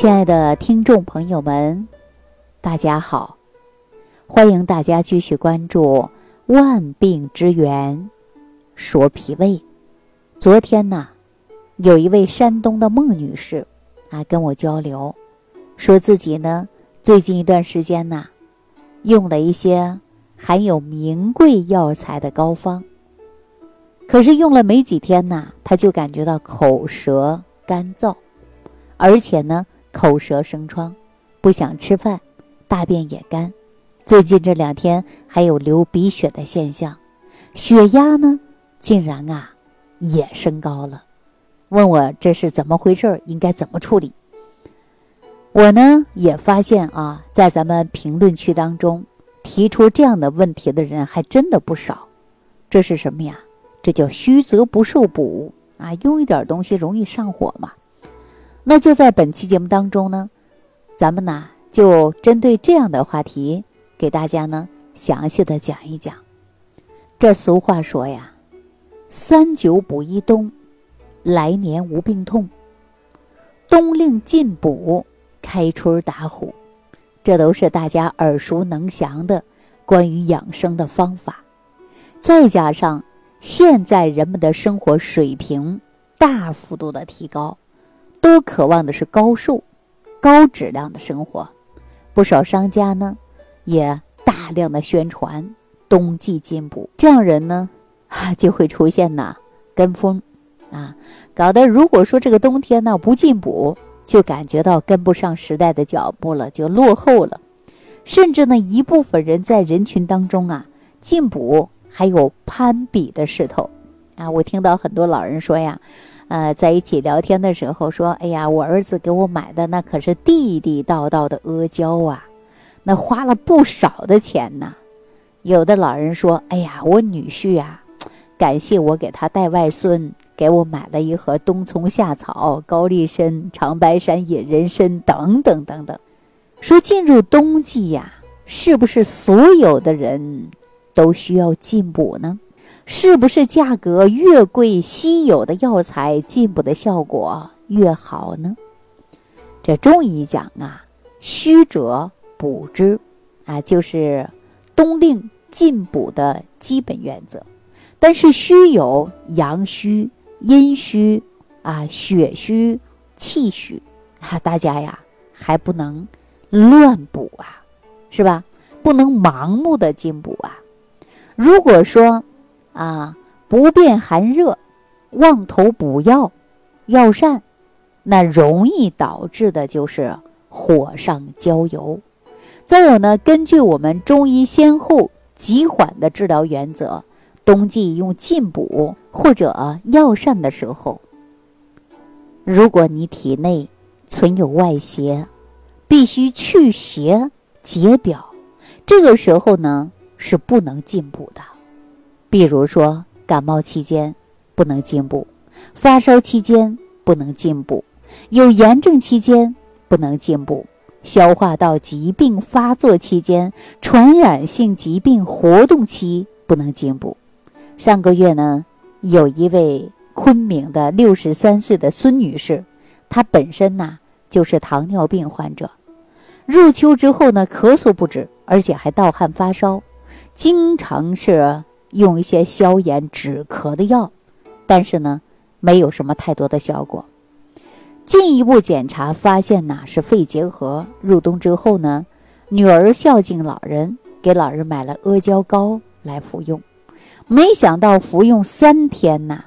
亲爱的听众朋友们，大家好！欢迎大家继续关注《万病之源说脾胃》。昨天呢，有一位山东的孟女士啊跟我交流，说自己呢最近一段时间呢用了一些含有名贵药材的膏方，可是用了没几天呢，她就感觉到口舌干燥，而且呢。口舌生疮，不想吃饭，大便也干，最近这两天还有流鼻血的现象，血压呢竟然啊也升高了，问我这是怎么回事应该怎么处理？我呢也发现啊，在咱们评论区当中提出这样的问题的人还真的不少，这是什么呀？这叫虚则不受补啊，用一点东西容易上火嘛。那就在本期节目当中呢，咱们呢就针对这样的话题，给大家呢详细的讲一讲。这俗话说呀，“三九补一冬，来年无病痛；冬令进补，开春打虎。”这都是大家耳熟能详的关于养生的方法。再加上现在人们的生活水平大幅度的提高。都渴望的是高寿、高质量的生活，不少商家呢也大量的宣传冬季进补，这样人呢就会出现呐跟风啊，搞得如果说这个冬天呢不进补，就感觉到跟不上时代的脚步了，就落后了，甚至呢一部分人在人群当中啊进补还有攀比的势头啊，我听到很多老人说呀。呃，在一起聊天的时候说：“哎呀，我儿子给我买的那可是地地道道的阿胶啊，那花了不少的钱呢。”有的老人说：“哎呀，我女婿啊，感谢我给他带外孙，给我买了一盒冬虫夏草、高丽参、长白山野人参等等等等。”说进入冬季呀，是不是所有的人都需要进补呢？是不是价格越贵，稀有的药材进补的效果越好呢？这中医讲啊，虚者补之，啊，就是冬令进补的基本原则。但是虚有阳虚、阴虚啊、血虚、气虚，啊，大家呀还不能乱补啊，是吧？不能盲目的进补啊。如果说，啊，不辨寒热，妄投补药，药膳，那容易导致的就是火上浇油。再有呢，根据我们中医先后急缓的治疗原则，冬季用进补或者药膳的时候，如果你体内存有外邪，必须去邪解表，这个时候呢是不能进补的。比如说，感冒期间不能进补，发烧期间不能进补，有炎症期间不能进补，消化道疾病发作期间、传染性疾病活动期不能进补。上个月呢，有一位昆明的六十三岁的孙女士，她本身呢就是糖尿病患者，入秋之后呢，咳嗽不止，而且还盗汗发烧，经常是。用一些消炎止咳的药，但是呢，没有什么太多的效果。进一步检查发现呢是肺结核。入冬之后呢，女儿孝敬老人，给老人买了阿胶膏来服用。没想到服用三天呐，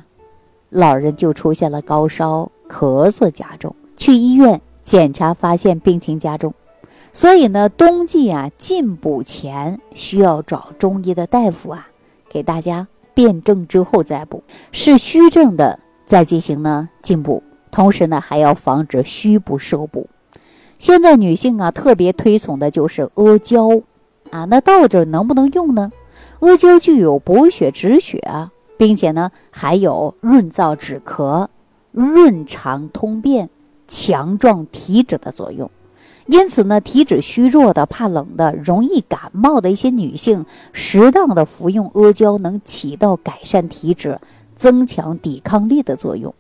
老人就出现了高烧、咳嗽加重。去医院检查发现病情加重，所以呢，冬季啊进补前需要找中医的大夫啊。给大家辩证之后再补，是虚症的再进行呢进补，同时呢还要防止虚不受补。现在女性啊特别推崇的就是阿胶啊，那到底能不能用呢？阿胶具有补血止血啊，并且呢还有润燥止咳、润肠通便、强壮体质的作用。因此呢，体质虚弱的、怕冷的、容易感冒的一些女性，适当的服用阿胶能起到改善体质、增强抵抗力的作用。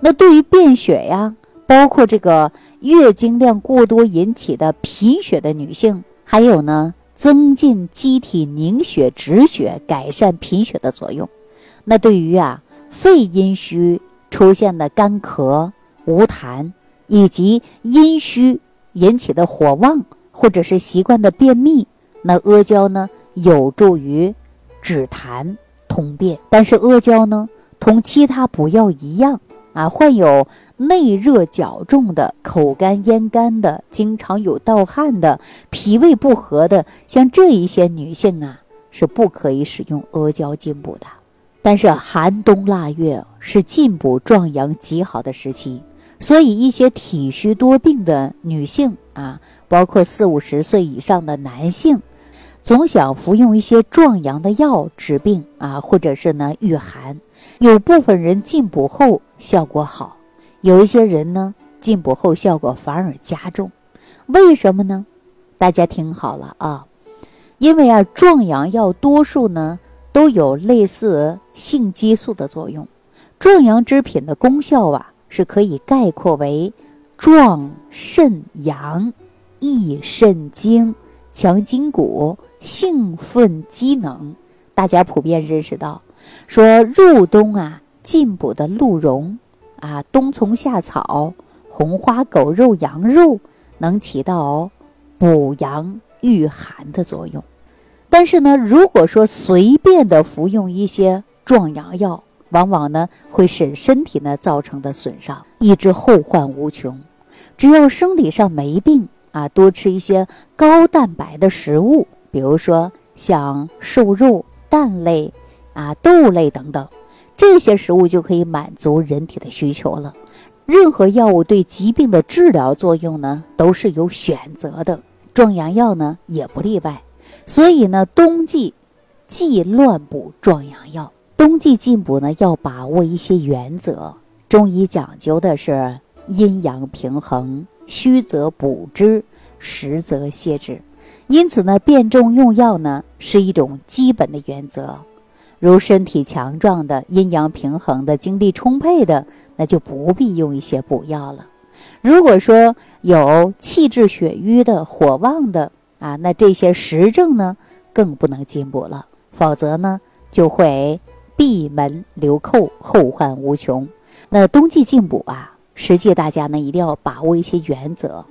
那对于便血呀、包括这个月经量过多引起的贫血的女性，还有呢，增进机体凝血止血、改善贫血的作用。那对于啊肺阴虚出现的干咳、无痰，以及阴虚引起的火旺或者是习惯的便秘，那阿胶呢有助于止痰通便。但是阿胶呢，同其他补药一样啊，患有内热较重的、口干咽干的、经常有盗汗的、脾胃不和的，像这一些女性啊，是不可以使用阿胶进补的。但是寒冬腊月是进补壮阳极好的时期，所以一些体虚多病的女性啊，包括四五十岁以上的男性，总想服用一些壮阳的药治病啊，或者是呢御寒。有部分人进补后效果好，有一些人呢进补后效果反而加重，为什么呢？大家听好了啊，因为啊壮阳药多数呢。都有类似性激素的作用，壮阳之品的功效啊，是可以概括为壮肾阳、益肾精、强筋骨、兴奋机能。大家普遍认识到，说入冬啊，进补的鹿茸啊、冬虫夏草、红花狗肉、羊肉，能起到补阳御寒的作用。但是呢，如果说随便的服用一些壮阳药，往往呢会使身体呢造成的损伤，以致后患无穷。只要生理上没病啊，多吃一些高蛋白的食物，比如说像瘦肉、蛋类啊、豆类等等，这些食物就可以满足人体的需求了。任何药物对疾病的治疗作用呢，都是有选择的，壮阳药呢也不例外。所以呢，冬季忌乱补壮阳药。冬季进补呢，要把握一些原则。中医讲究的是阴阳平衡，虚则补之，实则泻之。因此呢，辨证用药呢是一种基本的原则。如身体强壮的、阴阳平衡的、精力充沛的，那就不必用一些补药了。如果说有气滞血瘀的、火旺的，啊，那这些实证呢，更不能进补了，否则呢，就会闭门留寇，后患无穷。那冬季进补啊，实际大家呢一定要把握一些原则。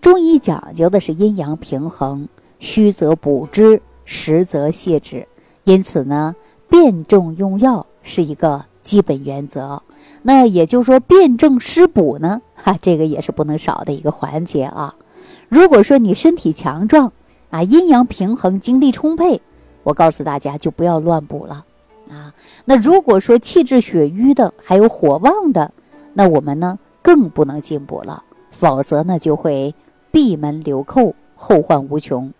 中医讲究的是阴阳平衡，虚则补之，实则泻之。因此呢，辨证用药是一个基本原则。那也就是说，辨证施补呢，哈，这个也是不能少的一个环节啊。如果说你身体强壮，啊，阴阳平衡，精力充沛，我告诉大家就不要乱补了，啊，那如果说气滞血瘀的，还有火旺的，那我们呢更不能进补了，否则呢就会闭门留寇，后患无穷。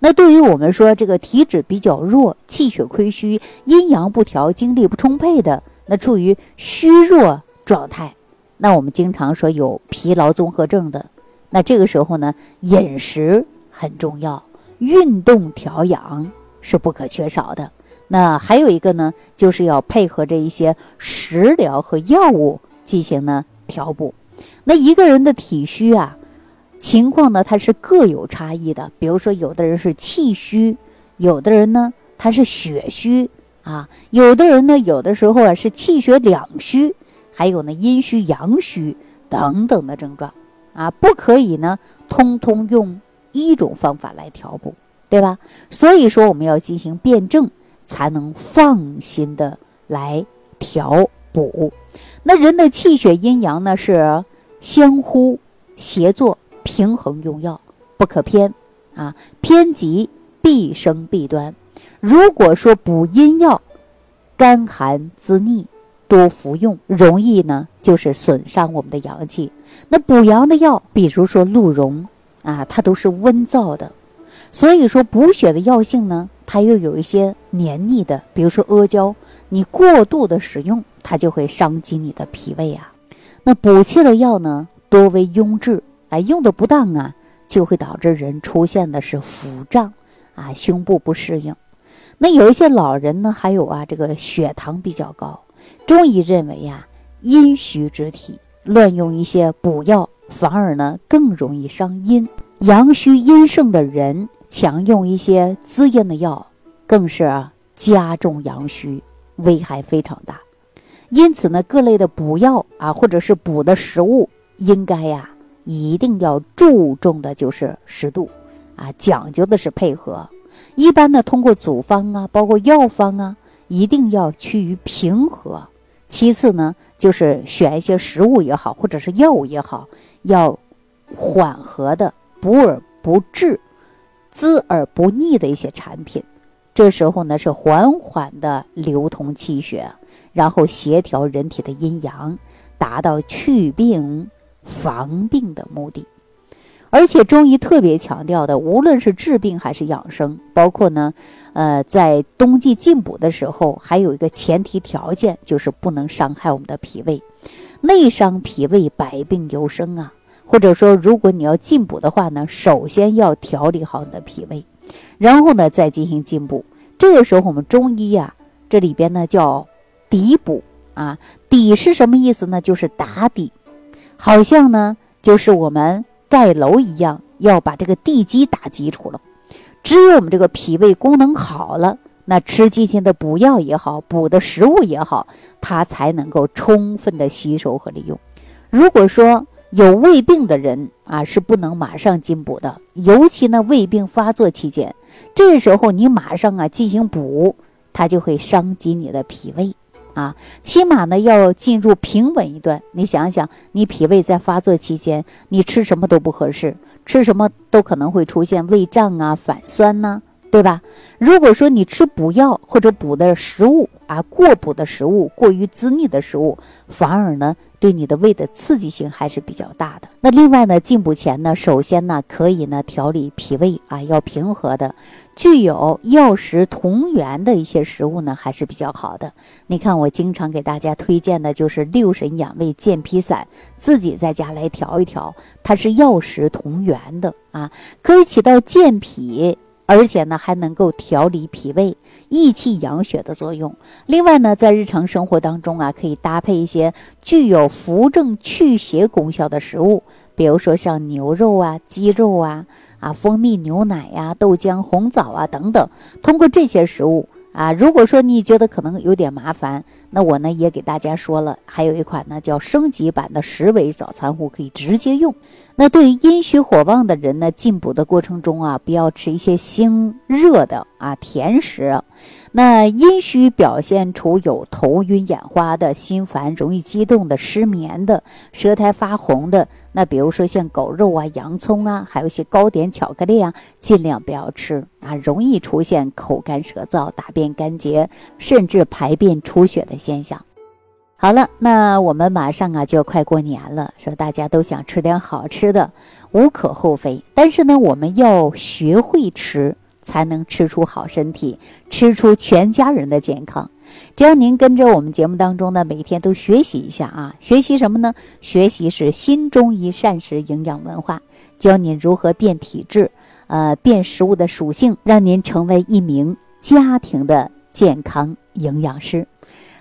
那对于我们说这个体质比较弱、气血亏虚、阴阳不调、精力不充沛的，那处于虚弱状态，那我们经常说有疲劳综合症的。那这个时候呢，饮食很重要，运动调养是不可缺少的。那还有一个呢，就是要配合着一些食疗和药物进行呢调补。那一个人的体虚啊，情况呢，它是各有差异的。比如说，有的人是气虚，有的人呢他是血虚啊，有的人呢有的时候啊是气血两虚，还有呢阴虚阳虚等等的症状。啊，不可以呢，通通用一种方法来调补，对吧？所以说我们要进行辩证，才能放心的来调补。那人的气血阴阳呢是相互协作，平衡用药，不可偏啊，偏极必生弊端。如果说补阴药，干寒滋腻。多服用容易呢，就是损伤我们的阳气。那补阳的药，比如说鹿茸啊，它都是温燥的，所以说补血的药性呢，它又有一些黏腻的。比如说阿胶，你过度的使用，它就会伤及你的脾胃啊。那补气的药呢，多为壅滞，哎，用的不当啊，就会导致人出现的是腹胀啊，胸部不适应。那有一些老人呢，还有啊，这个血糖比较高。中医认为呀，阴虚之体乱用一些补药，反而呢更容易伤阴。阳虚阴盛的人强用一些滋阴的药，更是加重阳虚，危害非常大。因此呢，各类的补药啊，或者是补的食物，应该呀，一定要注重的就是适度，啊，讲究的是配合。一般呢，通过组方啊，包括药方啊，一定要趋于平和。其次呢，就是选一些食物也好，或者是药物也好，要缓和的、补而不滞、滋而不腻的一些产品。这时候呢，是缓缓的流通气血。然后协调人体的阴阳，达到祛病防病的目的。而且中医特别强调的，无论是治病还是养生，包括呢，呃，在冬季进补的时候，还有一个前提条件，就是不能伤害我们的脾胃。内伤脾胃，百病由生啊。或者说，如果你要进补的话呢，首先要调理好你的脾胃，然后呢再进行进补。这个时候，我们中医呀，这里边呢叫。底补啊，底是什么意思呢？就是打底，好像呢，就是我们盖楼一样，要把这个地基打基础了。只有我们这个脾胃功能好了，那吃进去的补药也好，补的食物也好，它才能够充分的吸收和利用。如果说有胃病的人啊，是不能马上进补的，尤其呢胃病发作期间，这时候你马上啊进行补，它就会伤及你的脾胃。啊，起码呢要进入平稳一段。你想想，你脾胃在发作期间，你吃什么都不合适，吃什么都可能会出现胃胀啊、反酸呐，对吧？如果说你吃补药或者补的食物啊，过补的食物、过于滋腻的食物，反而呢。对你的胃的刺激性还是比较大的。那另外呢，进补前呢，首先呢，可以呢调理脾胃啊，要平和的，具有药食同源的一些食物呢，还是比较好的。你看，我经常给大家推荐的就是六神养胃健脾散，自己在家来调一调，它是药食同源的啊，可以起到健脾。而且呢，还能够调理脾胃、益气养血的作用。另外呢，在日常生活当中啊，可以搭配一些具有扶正祛邪功效的食物，比如说像牛肉啊、鸡肉啊、啊蜂蜜牛奶呀、豆浆、红枣啊等等。通过这些食物。啊，如果说你觉得可能有点麻烦，那我呢也给大家说了，还有一款呢叫升级版的十味早餐壶，可以直接用。那对于阴虚火旺的人呢，进补的过程中啊，不要吃一些辛热的啊甜食。那阴虚表现出有头晕眼花的、心烦、容易激动的、失眠的、舌苔发红的。那比如说像狗肉啊、洋葱啊，还有一些糕点、巧克力啊，尽量不要吃啊，容易出现口干舌燥、大便干结，甚至排便出血的现象。好了，那我们马上啊就要快过年了，说大家都想吃点好吃的，无可厚非。但是呢，我们要学会吃。才能吃出好身体，吃出全家人的健康。只要您跟着我们节目当中呢，每天都学习一下啊，学习什么呢？学习是新中医膳食营养文化，教您如何变体质，呃，变食物的属性，让您成为一名家庭的健康营养师。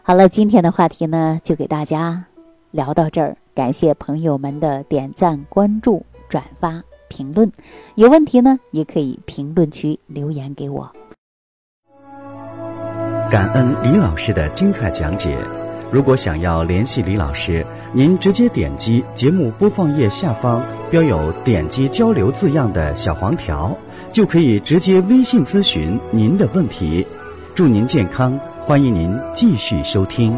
好了，今天的话题呢，就给大家聊到这儿，感谢朋友们的点赞、关注、转发。评论有问题呢，也可以评论区留言给我。感恩李老师的精彩讲解。如果想要联系李老师，您直接点击节目播放页下方标有“点击交流”字样的小黄条，就可以直接微信咨询您的问题。祝您健康，欢迎您继续收听。